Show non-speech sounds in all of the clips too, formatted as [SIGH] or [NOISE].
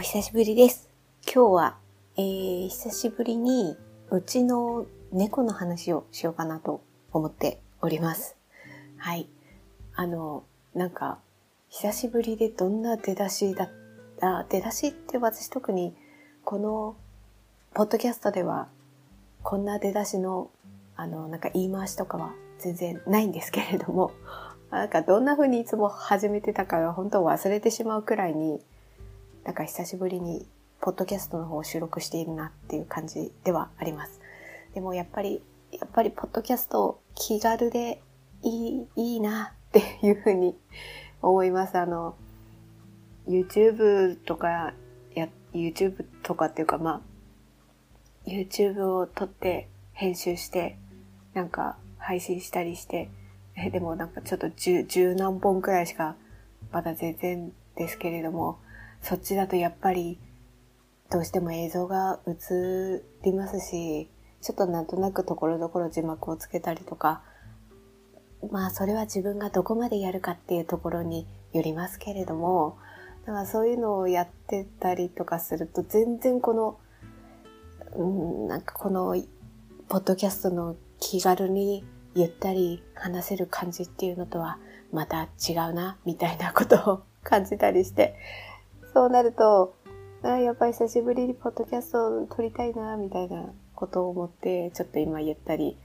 お久しぶりです。今日は、えー、久しぶりにうちの猫の話をしようかなと思っております。はい。あの、なんか、久しぶりでどんな出だしだった、出だしって私特にこのポッドキャストではこんな出だしのあの、なんか言い回しとかは全然ないんですけれども、なんかどんな風にいつも始めてたかが本当忘れてしまうくらいに、なんか久しぶりにポッドキャストの方を収録しているなっていう感じではあります。でもやっぱり、やっぱりポッドキャスト気軽でいい、いいなっていう風に思います。あの、YouTube とか、や、YouTube とかっていうかまあ、YouTube を撮って編集して、なんか配信したりして、え、でもなんかちょっと十、十何本くらいしかまだ全然ですけれども、そっちだとやっぱりどうしても映像が映りますし、ちょっとなんとなくところどころ字幕をつけたりとか、まあそれは自分がどこまでやるかっていうところによりますけれども、だからそういうのをやってたりとかすると全然この、うん、なんかこの、ポッドキャストの気軽にゆったり話せる感じっていうのとはまた違うな、みたいなことを感じたりして、そうなると、あやっぱり久しぶりにポッドキャストを撮りたいな、みたいなことを思って、ちょっと今ゆったり、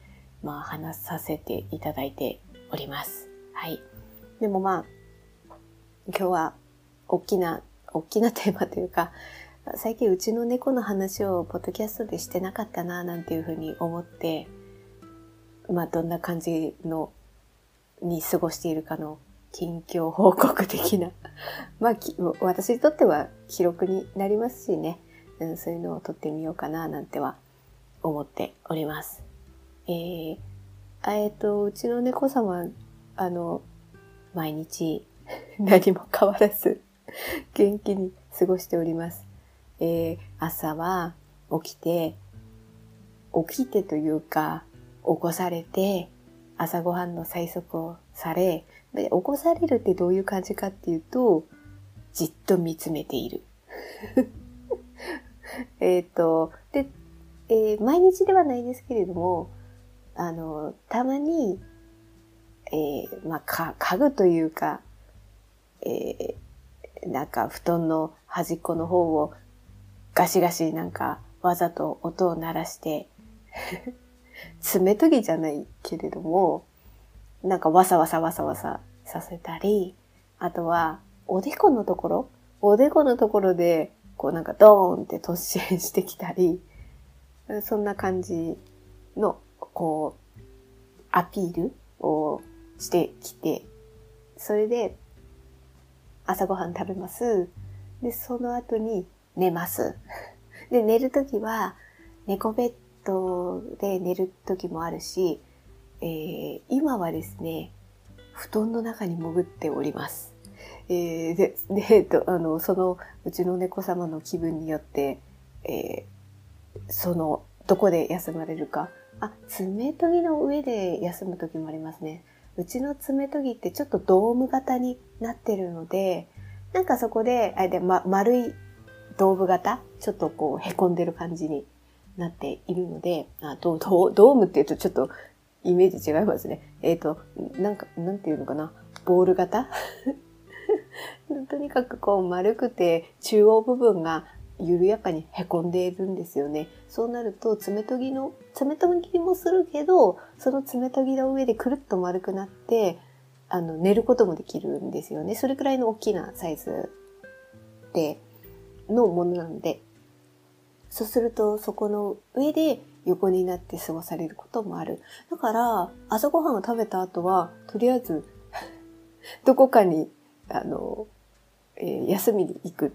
まあ話させていただいております。はい。でもまあ、今日は大きな、大きなテーマというか、最近うちの猫の話をポッドキャストでしてなかったな、なんていうふうに思って、まあどんな感じの、に過ごしているかの近況報告的な、[LAUGHS] まあ私にとっては記録になりますしね、うん、そういうのを撮ってみようかな、なんては思っております。えー、えっ、と、うちの猫様、あの、毎日 [LAUGHS] 何も変わらず [LAUGHS] 元気に過ごしております。えー、朝は起きて、起きてというか、起こされて、朝ごはんの催促をされ、起こされるってどういう感じかっていうと、じっと見つめている。[LAUGHS] えっと、で、えー毎日ではないですけれども、あの、たまに、えーまあ、か、家具というか、えーなんか布団の端っこの方をガシガシなんかわざと音を鳴らして、爪研ぎじゃないけれども、なんかわさわさわさわささせたり、あとはおでこのところ、おでこのところでこうなんかドーンって突進してきたり、そんな感じのこうアピールをしてきて、それで朝ごはん食べます。で、その後に寝ます。で、寝るときは、猫ベッドで寝るときもあるし、えー今はですね、布団の中に潜っております。えーで、で、えっと、あの、その、うちの猫様の気分によって、えーその、どこで休まれるか。あ、爪研ぎの上で休むときもありますね。うちの爪研ぎってちょっとドーム型になってるので、なんかそこで、あれで、ま、丸いドーム型？ちょっとこう、凹んでる感じになっているので、あドドドームって言うとちょっとイメージ違いますね。えっ、と、なんか、なんていうのかな？ボール型？[LAUGHS] とにかくこう丸くて中央部分が緩やかに凹んでいるんですよね。そうなると爪研ぎの、爪研ぎもするけど、その爪研ぎの上でくるっと丸くなって、あの、寝ることもできるんですよね。それくらいの大きなサイズで、のものなので、そうするとそこの上で横になって過ごされることもある。だから、朝ごはんを食べた後は、とりあえず、[LAUGHS] どこかに、あの、えー休みに行く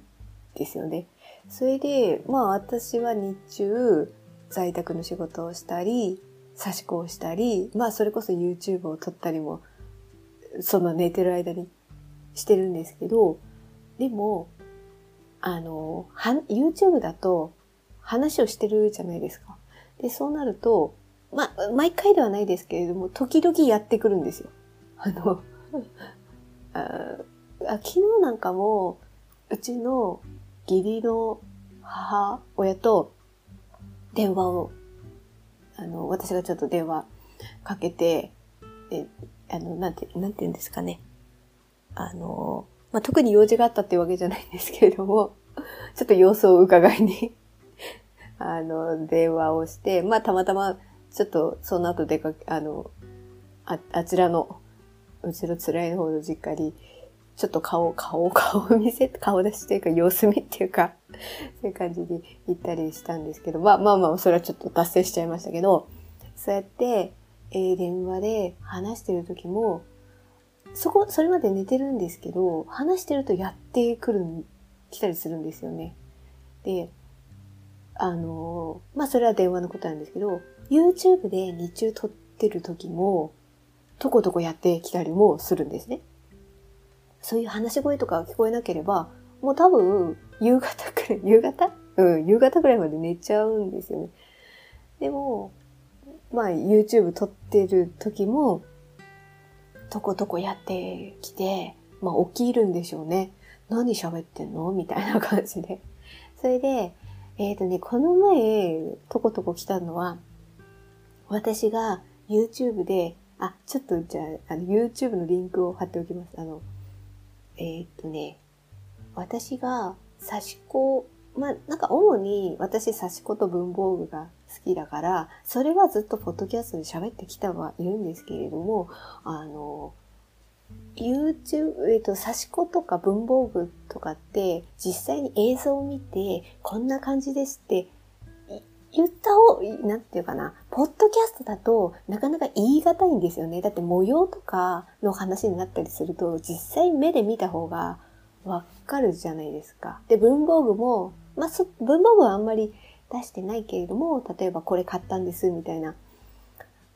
ですよね。それで、まあ私は日中、在宅の仕事をしたり、差し子をしたり、まあそれこそ YouTube を撮ったりも、その寝てる間にしてるんですけど、でも、あの、YouTube だと話をしてるじゃないですか。で、そうなると、ま、毎回ではないですけれども、時々やってくるんですよ。あの、[LAUGHS] あ昨日なんかも、うちの義理の母親と電話を、あの、私がちょっと電話かけて、え、あの、なんて、なんて言うんですかね。あの、まあ、特に用事があったっていうわけじゃないんですけれども、ちょっと様子を伺いにあの、電話をして、まあ、たまたま、ちょっと、その後出かけ、あの、あ、あちらの、うちの辛い方の実家に、ちょっと顔、顔、顔見せ、顔出しというか様子見っていうか、そういう感じに行ったりしたんですけど、まあまあまあ、それはちょっと達成しちゃいましたけど、そうやって、えー、電話で話してる時も、そこ、それまで寝てるんですけど、話してるとやってくる、来たりするんですよね。で、あの、まあそれは電話のことなんですけど、YouTube で日中撮ってる時も、とことこやってきたりもするんですね。そういう話し声とか聞こえなければ、もう多分、夕方くらい、[LAUGHS] 夕方？うん、夕方くらいまで寝ちゃうんですよね。でも、まあ YouTube 撮ってる時も、とことこやってきて、まあ起きるんでしょうね。何喋ってんの？みたいな感じで。それで、えっ、ー、とね、この前、とことこ来たのは、私が YouTube で、あ、ちょっとじゃあ、あの YouTube のリンクを貼っておきます。あの、えっ、ー、とね、私が差し子、まあ、なんか主に私差し子と文房具が好きだから、それはずっとポッドキャストで喋ってきたはいるんですけれども、あの、YouTube、えっ、と、差し子とか文房具とかって実際に映像を見てこんな感じですって言った方、なんていうかな、ポッドキャストだとなかなか言い難いんですよね。だって模様とかの話になったりすると実際目で見た方がわかるじゃないですか。で、文房具も、まあ、文房具はあんまり出してないけれども、例えばこれ買ったんですみたいな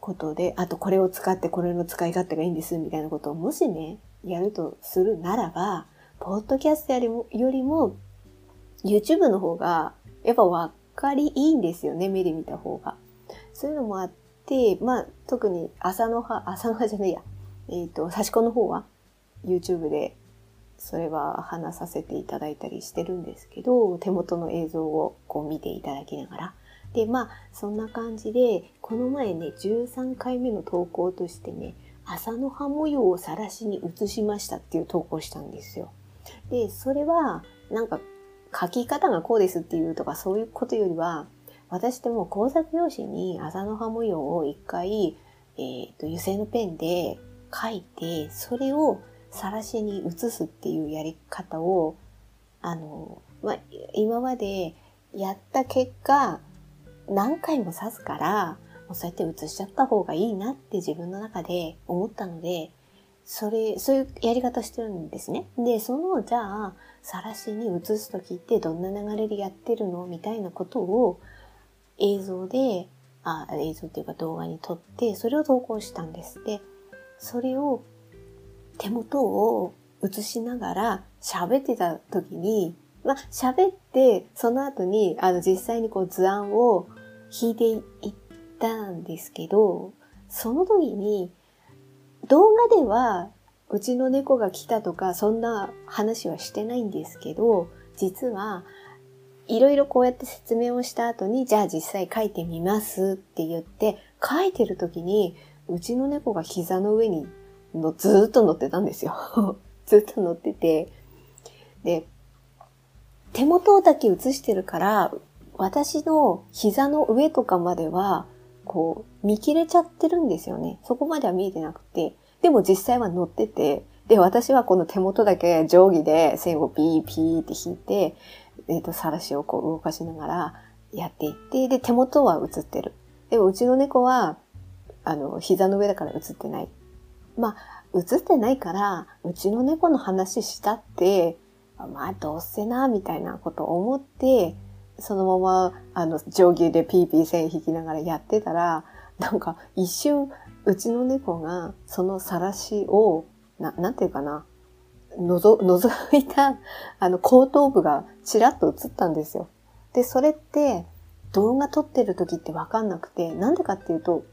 ことで、あとこれを使ってこれの使い勝手がいいんですみたいなことをもしね、やるとするならば、ポッドキャストよりもよりも YouTube の方がやっぱわかりいいんですよね、目で見た方が。そういうのもあって、まあ特に朝の葉、朝の葉じゃないや、えっ、ー、と、差し子の方は YouTube でそれは話させていただいたりしてるんですけど、手元の映像をこう見ていただきながら。で、まあ、そんな感じで、この前ね、13回目の投稿としてね、朝の葉模様を晒しに移しましたっていう投稿したんですよ。で、それは、なんか、書き方がこうですっていうとかそういうことよりは、私ってもう工作用紙に朝の葉模様を一回、えっ、と、油性のペンで書いて、それを晒しに移すっていうやり方を、あの、まあ、今までやった結果、何回も刺すから、もうそうやって移しちゃった方がいいなって自分の中で思ったので、それ、そういうやり方してるんですね。で、その、じゃあ、晒しに移すときってどんな流れでやってるの？みたいなことを映像で、あ、映像っていうか動画に撮って、それを投稿したんです。で、それを手元を映しながら喋ってた時に、まあ、喋って、その後に、あの、実際にこう図案を引いていったんですけど、その時に、動画では、うちの猫が来たとか、そんな話はしてないんですけど、実は、いろいろこうやって説明をした後に、じゃあ実際書いてみますって言って、書いてる時に、うちの猫が膝の上にのずっと乗ってたんですよ。[LAUGHS] ずっと乗ってて。で、手元だけ映してるから、私の膝の上とかまでは、こう、見切れちゃってるんですよね。そこまでは見えてなくて。でも実際は乗ってて、で、私はこの手元だけ定規で線をピーピーって引いて、えっ、ー、と、さらしをこう動かしながらやっていって、で、手元は映ってる。でもうちの猫は、あの、膝の上だから映ってない。まあ、映ってないから、うちの猫の話したって、まあ、どうせな、みたいなことを思って、そのまま、あの、定規でピーピー線引きながらやってたら、なんか一瞬、うちの猫が、その晒しを、な、なんていうかな、のぞ、覗いた、あの、後頭部がちらっと映ったんですよ。で、それって、動画撮ってる時ってわかんなくて、なんでかっていうと、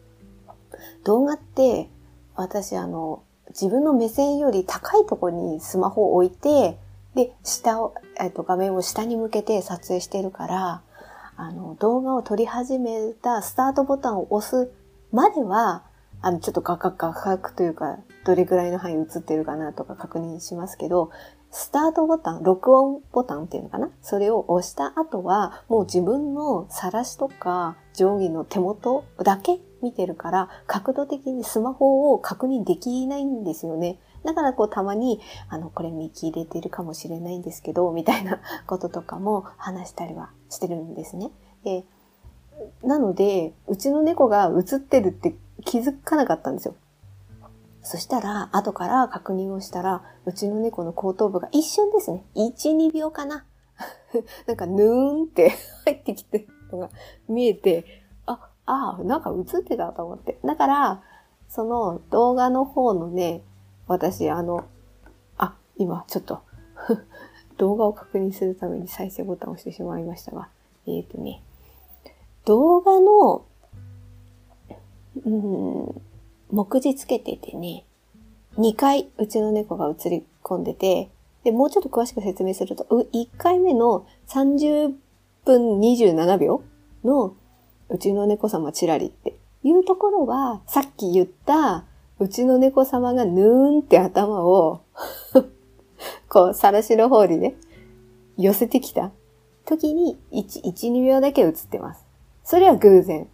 動画って、私あの、自分の目線より高いとこにスマホを置いてで、下を、えっと、画面を下に向けて撮影してるから、あの、動画を撮り始めたスタートボタンを押すまでは、あの、ちょっと画角画角というか、どれぐらいの範囲映ってるかなとか確認しますけど、スタートボタン、録音ボタンっていうのかな？それを押した後は、もう自分の晒しとか定規の手元だけ見てるから、角度的にスマホを確認できないんですよね。だからこうたまに、あの、これ見切れてるかもしれないんですけど、みたいな [LAUGHS] こととかも話したりはしてるんですね。で、なので、うちの猫が映ってるって気づかなかったんですよ。そしたら、後から確認をしたら、うちの猫の後頭部が一瞬ですね。1、2秒かな。[LAUGHS] なんか、ぬーんって [LAUGHS] 入ってきてるのが見えて、あ、ああ、なんか映ってたと思って。だから、その動画の方のね、私、あの、あ、今、ちょっと [LAUGHS] 動画を確認するために再生ボタンを押してしまいましたが、えっ、ー、とね、動画の、うん、目次つけててね、2回うちの猫が映り込んでて、で、もうちょっと詳しく説明すると、1回目の30分27秒のうちの猫様チラリっていうところは、さっき言ったうちの猫様がぬーんって頭を [LAUGHS] こう、さらしの方にね、寄せてきた時に1、1、2秒だけ映ってます。それは偶然。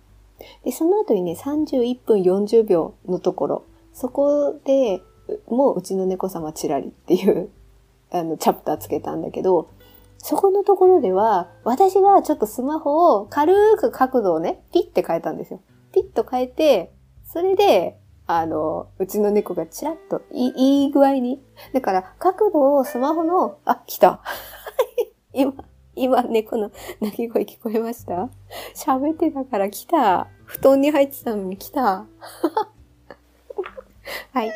で、その後にね、31分40秒のところ、そこで、もううちの猫様チラリっていう、あの、チャプターつけたんだけど、そこのところでは、私がちょっとスマホを軽く角度をね、ピッて変えたんですよ。ピッと変えて、それで、あの、うちの猫がチラッといい、いい具合に。だから、角度をスマホの、あ、来た。[LAUGHS] 今、今猫の鳴き声聞こえました？喋ってたから来た。布団に入ってたのに来た。[LAUGHS] はい。あ、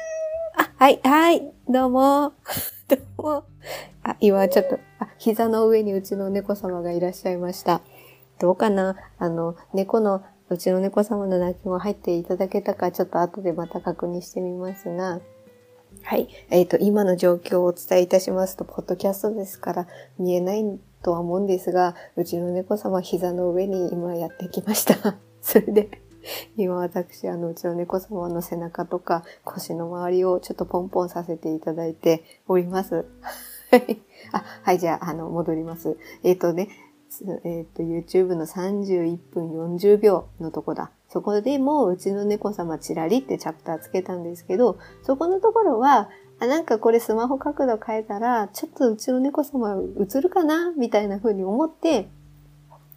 はい、はい、どうも。[LAUGHS] どうも。あ、今ちょっと、あ、膝の上にうちの猫様がいらっしゃいました。どうかな？あの、猫の、うちの猫様の鳴き声入っていただけたか、ちょっと後でまた確認してみますが、はい。えっ、ー、と、今の状況をお伝えいたしますと、ポッドキャストですから見えないとは思うんですが、うちの猫様膝の上に今やってきました。[LAUGHS] それで、今私、あの、うちの猫様の背中とか腰の周りをちょっとポンポンさせていただいております。はい。あ、はい、じゃあ、あの、戻ります。えっ、ー、とね、えっ、ー、と、YouTube の31分40秒のとこだ。そこでもうちの猫様チラリってチャプターつけたんですけど、そこのところは、あ、なんかこれスマホ角度変えたら、ちょっとうちの猫様映るかな？みたいな風に思って、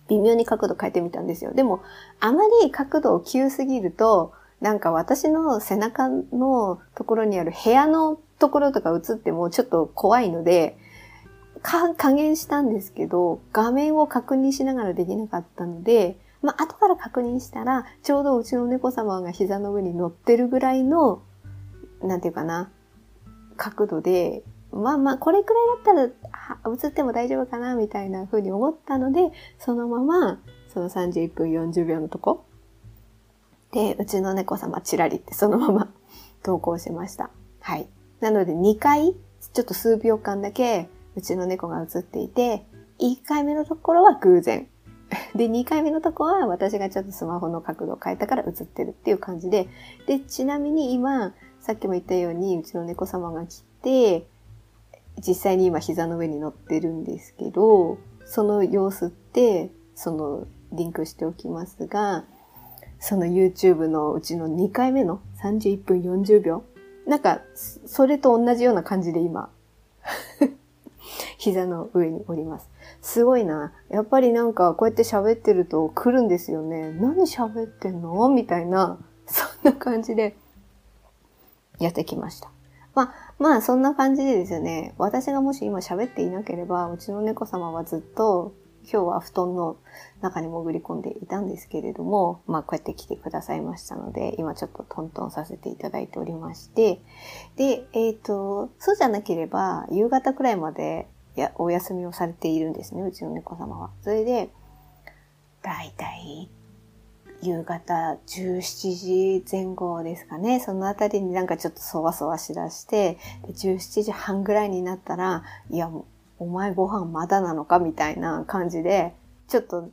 微妙に角度変えてみたんですよ。でも、あまり角度を急すぎると、なんか私の背中のところにある部屋のところとか映ってもちょっと怖いので、か、加減したんですけど、画面を確認しながらできなかったので、まあ、後から確認したら、ちょうどうちの猫様が膝の上に乗ってるぐらいの、なんていうかな、角度で、まあまあ、これくらいだったら映っても大丈夫かな、みたいな風に思ったので、そのまま、その31分40秒のとこ、で、うちの猫様チラリってそのまま投稿しました。はい。なので2回、ちょっと数秒間だけ、うちの猫が映っていて、1回目のところは偶然。[LAUGHS] で、2回目のとこは私がちょっとスマホの角度を変えたから映ってるっていう感じで、で、ちなみに今、さっきも言ったように、うちの猫様が来て、実際に今膝の上に乗ってるんですけど、その様子って、その、リンクしておきますが、その YouTube のうちの2回目の31分40秒。なんか、それと同じような感じで今、膝の上におります。すごいな。やっぱりなんかこうやって喋ってると来るんですよね。何喋ってんの？みたいな、そんな感じでやってきました。まあ、まあ、そんな感じでですよね、私がもし今喋っていなければ、うちの猫様はずっと、今日は布団の中に潜り込んでいたんですけれども、まあ、こうやって来てくださいましたので、今ちょっとトントンさせていただいておりまして、で、えっ、ー、と、そうじゃなければ、夕方くらいまでやお休みをされているんですね、うちの猫様は。それで、だいたい夕方17時前後ですかね。そのあたりになんかちょっとそわそわしだして、17時半ぐらいになったら、いや、お前ご飯まだなのかみたいな感じで、ちょっと、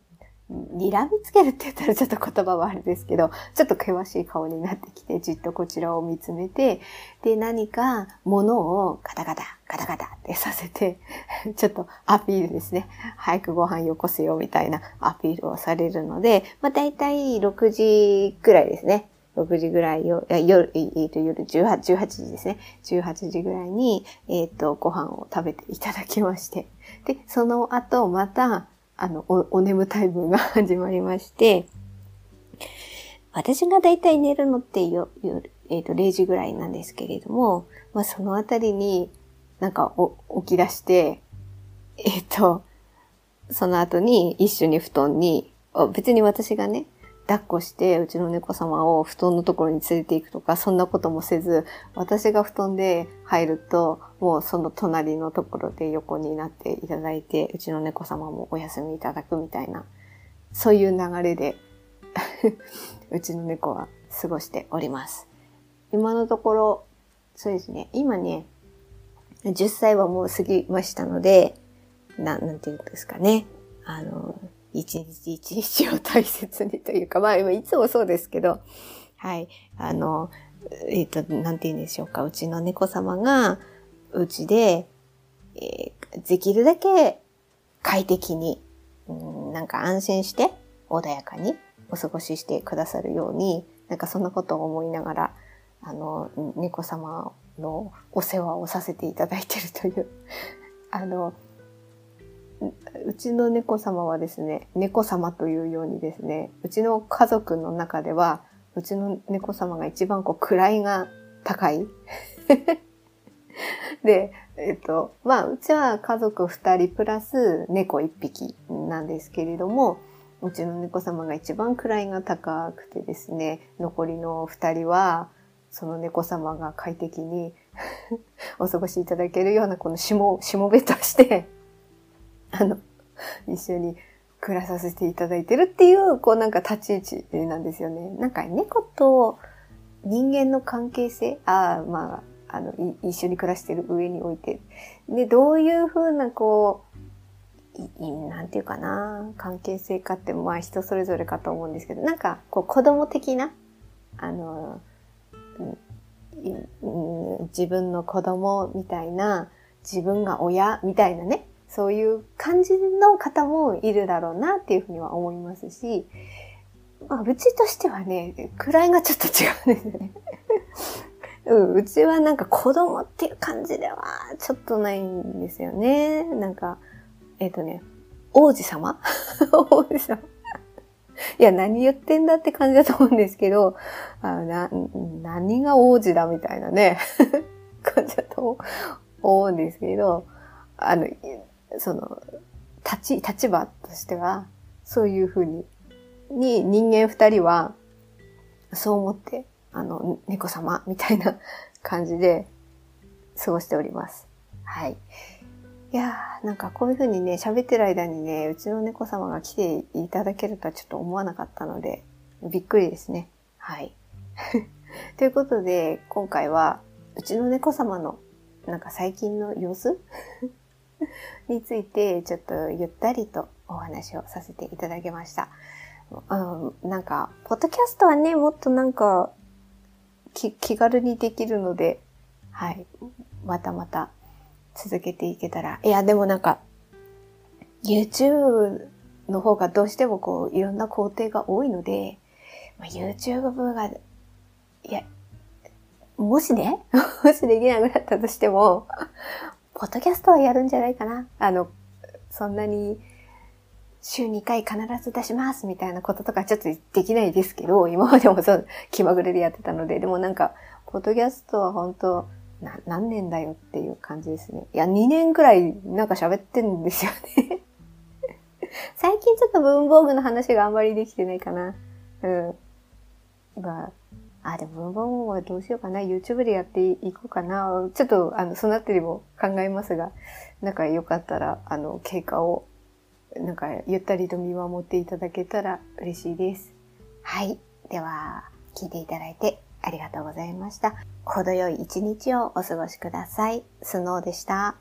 睨みつけるって言ったらちょっと言葉はあれですけど、ちょっと険しい顔になってきて、じっとこちらを見つめて、で、何か物をガタガタ、ガタガタって [LAUGHS] させて、ちょっとアピールですね。早くご飯よこせよみたいなアピールをされるので、まあ大体6時くらいですね。6時ぐらいよ、夜、えっ、と、夜18、18時ですね。18時ぐらいに、えっ、ー、と、ご飯を食べていただきまして。で、その後、また、あの、お、お眠タイムが始まりまして、私がだいたい寝るのってよ夜、えっ、ー、と、0時ぐらいなんですけれども、まあ、そのあたりになんかお起き出して、えっ、と、その後に一緒に布団に、別に私がね、抱っこしてうちの猫様を布団のところに連れて行くとか、そんなこともせず、私が布団で入ると、もうその隣のところで横になっていただいて、うちの猫様もお休みいただくみたいな、そういう流れで [LAUGHS] うちの猫は過ごしております。今のところ、そうですね、今ね、10歳はもう過ぎましたので、な、なんていうんですかね。あの、一日一日を大切にというか、[LAUGHS] まあ、いつもそうですけど、はい。あの、えっ、ー、と、なんて言うんでしょうか。うちの猫様が、うちで、えー、できるだけ快適に、うん、なんか安心して穏やかにお過ごししてくださるように、なんかそんなことを思いながら、あの、猫様のお世話をさせていただいているという [LAUGHS] あの、うちの猫様はですね、猫様というようにですね、うちの家族の中では、うちの猫様が一番こう位が高い。[LAUGHS] で、えっと、まあ、うちは家族二人プラス猫一匹なんですけれども、うちの猫様が一番位が高くてですね、残りの二人は、その猫様が快適に [LAUGHS] お過ごしいただけるようなこのしも、しもべとしてあの、一緒に暮らさせていただいてるっていう、こうなんか立ち位置なんですよね。なんか猫と人間の関係性、ああ、まあ、あの、一緒に暮らしてる上において。で、どういうふうなこう、いなんていうかな、関係性かって、まあ人それぞれかと思うんですけど、なんかこう子供的な、あの、自分の子供みたいな、自分が親みたいなね、そういう感じの方もいるだろうなっていうふうには思いますし、まあ、うちとしてはね、位がちょっと違うんですよね。[LAUGHS] うん、うちはなんか子供っていう感じではちょっとないんですよね。なんか、えっ、ー、とね、王子様？[LAUGHS] 王子様？いや、何言ってんだって感じだと思うんですけど、あな何が王子だみたいなね、[LAUGHS] 感じだと思うんですけど、あの、その、立ち、立場としては、そういうふうに、に人間二人は、そう思って、あの、猫様みたいな [LAUGHS] 感じで過ごしております。はい。いやー、なんかこういう風にね、喋ってる間にね、うちの猫様が来ていただけるとはちょっと思わなかったので、びっくりですね。はい。[LAUGHS] ということで、今回は、うちの猫様の、なんか最近の様子 [LAUGHS] について、ちょっとゆったりとお話をさせていただきました。うん、なんか、ポッドキャストはね、もっとなんか、気軽にできるので、はい。またまた続けていけたら。いや、でもなんか、YouTube の方がどうしてもこう、いろんな工程が多いので、まあ、YouTube が、いや、もしね、[LAUGHS] もしできなくなったとしても、ポッドキャストはやるんじゃないかな。あの、そんなに、週2回必ず出しますみたいなこととかちょっとできないですけど、今までもそう、気まぐれでやってたので、でもなんか、ポッドキャストは本当な、何年だよっていう感じですね。いや、2年くらいなんか喋ってんですよね [LAUGHS] 最近ちょっと文房具の話があんまりできてないかな。うん。まあ、あ、でも文房具はどうしようかな。YouTube でやっていこうかな。ちょっと、あの、そのあたりも考えますが、なんかよかったら、あの、経過を、なんか、ゆったりと見守っていただけたら嬉しいです。はい。では、聞いていただいてありがとうございました。程よい一日をお過ごしください。スノーでした。